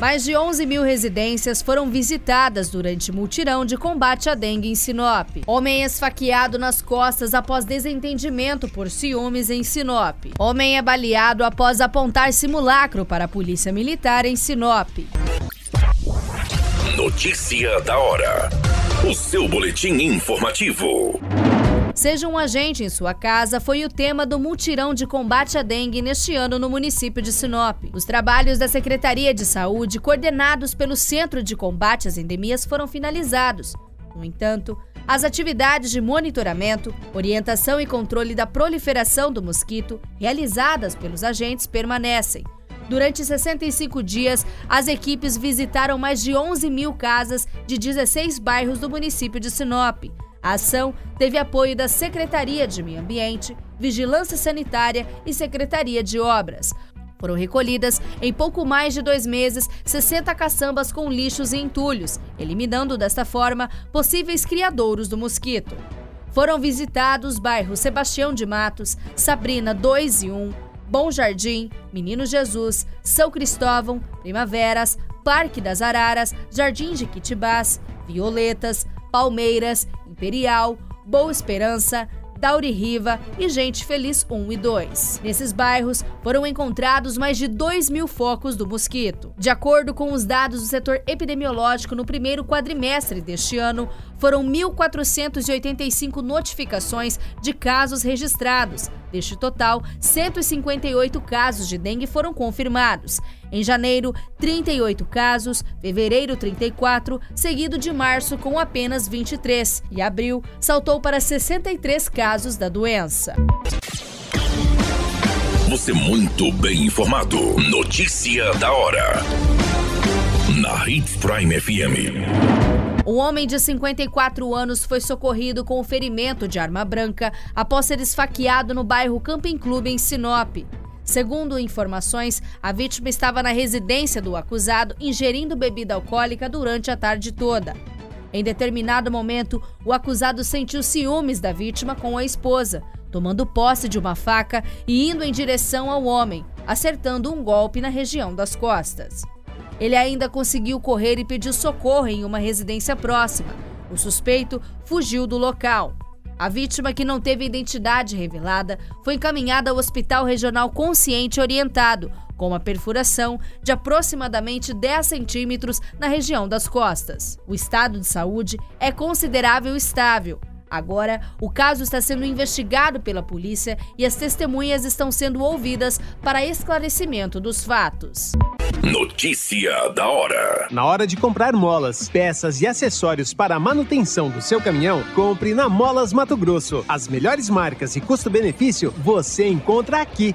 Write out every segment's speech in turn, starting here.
Mais de 11 mil residências foram visitadas durante multirão de combate à dengue em Sinop. Homem esfaqueado nas costas após desentendimento por ciúmes em Sinop. Homem é baleado após apontar simulacro para a polícia militar em Sinop. Notícia da hora. O seu boletim informativo. Seja um agente em sua casa foi o tema do mutirão de combate à dengue neste ano no município de Sinop. Os trabalhos da Secretaria de Saúde, coordenados pelo Centro de Combate às Endemias, foram finalizados. No entanto, as atividades de monitoramento, orientação e controle da proliferação do mosquito realizadas pelos agentes permanecem. Durante 65 dias, as equipes visitaram mais de 11 mil casas de 16 bairros do município de Sinop. A ação teve apoio da Secretaria de Meio Ambiente, Vigilância Sanitária e Secretaria de Obras. Foram recolhidas, em pouco mais de dois meses, 60 caçambas com lixos e entulhos, eliminando desta forma possíveis criadouros do mosquito. Foram visitados bairros Sebastião de Matos, Sabrina 2 e 1, Bom Jardim, Menino Jesus, São Cristóvão, Primaveras, Parque das Araras, Jardim de Quitibás, Violetas, Palmeiras, Imperial, Boa Esperança, Dauri Riva e Gente Feliz 1 e 2. Nesses bairros foram encontrados mais de 2 mil focos do mosquito. De acordo com os dados do setor epidemiológico, no primeiro quadrimestre deste ano, foram 1.485 notificações de casos registrados. Deste total, 158 casos de dengue foram confirmados. Em janeiro, 38 casos, fevereiro, 34, seguido de março com apenas 23, e abril saltou para 63 casos da doença. Você muito bem informado. Notícia da hora. Na Hits Prime FM. Um homem de 54 anos foi socorrido com ferimento de arma branca após ser esfaqueado no bairro Camping Clube, em Sinop. Segundo informações, a vítima estava na residência do acusado ingerindo bebida alcoólica durante a tarde toda. Em determinado momento, o acusado sentiu ciúmes da vítima com a esposa, tomando posse de uma faca e indo em direção ao homem, acertando um golpe na região das costas. Ele ainda conseguiu correr e pediu socorro em uma residência próxima. O suspeito fugiu do local. A vítima, que não teve identidade revelada, foi encaminhada ao Hospital Regional Consciente Orientado, com uma perfuração de aproximadamente 10 centímetros na região das costas. O estado de saúde é considerável estável. Agora, o caso está sendo investigado pela polícia e as testemunhas estão sendo ouvidas para esclarecimento dos fatos. Notícia da hora. Na hora de comprar molas, peças e acessórios para a manutenção do seu caminhão, compre na Molas Mato Grosso. As melhores marcas e custo-benefício você encontra aqui.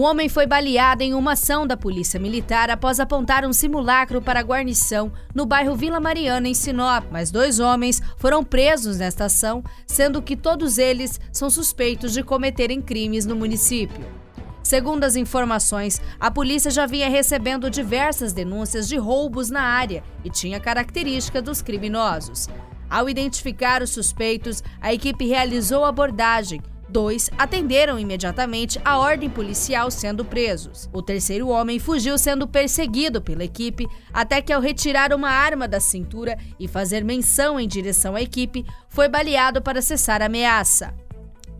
Um homem foi baleado em uma ação da Polícia Militar após apontar um simulacro para a guarnição no bairro Vila Mariana, em Sinop. Mas dois homens foram presos nesta ação, sendo que todos eles são suspeitos de cometerem crimes no município. Segundo as informações, a polícia já vinha recebendo diversas denúncias de roubos na área e tinha característica dos criminosos. Ao identificar os suspeitos, a equipe realizou abordagem, Dois atenderam imediatamente a ordem policial sendo presos. O terceiro homem fugiu sendo perseguido pela equipe até que, ao retirar uma arma da cintura e fazer menção em direção à equipe, foi baleado para cessar a ameaça.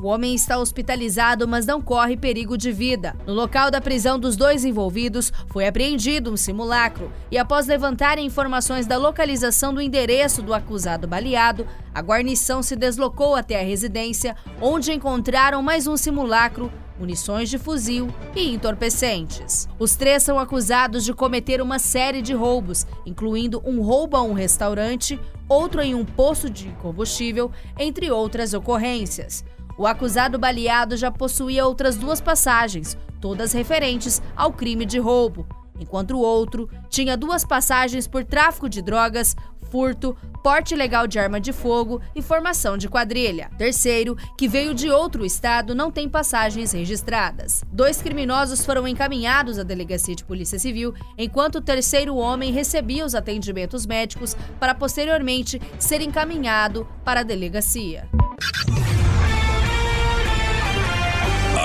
O homem está hospitalizado, mas não corre perigo de vida. No local da prisão dos dois envolvidos, foi apreendido um simulacro e, após levantarem informações da localização do endereço do acusado baleado, a guarnição se deslocou até a residência, onde encontraram mais um simulacro munições de fuzil e entorpecentes. Os três são acusados de cometer uma série de roubos, incluindo um roubo a um restaurante, outro em um poço de combustível, entre outras ocorrências. O acusado baleado já possuía outras duas passagens, todas referentes ao crime de roubo, enquanto o outro tinha duas passagens por tráfico de drogas, furto, porte ilegal de arma de fogo e formação de quadrilha. Terceiro, que veio de outro estado, não tem passagens registradas. Dois criminosos foram encaminhados à delegacia de Polícia Civil, enquanto o terceiro homem recebia os atendimentos médicos para posteriormente ser encaminhado para a delegacia.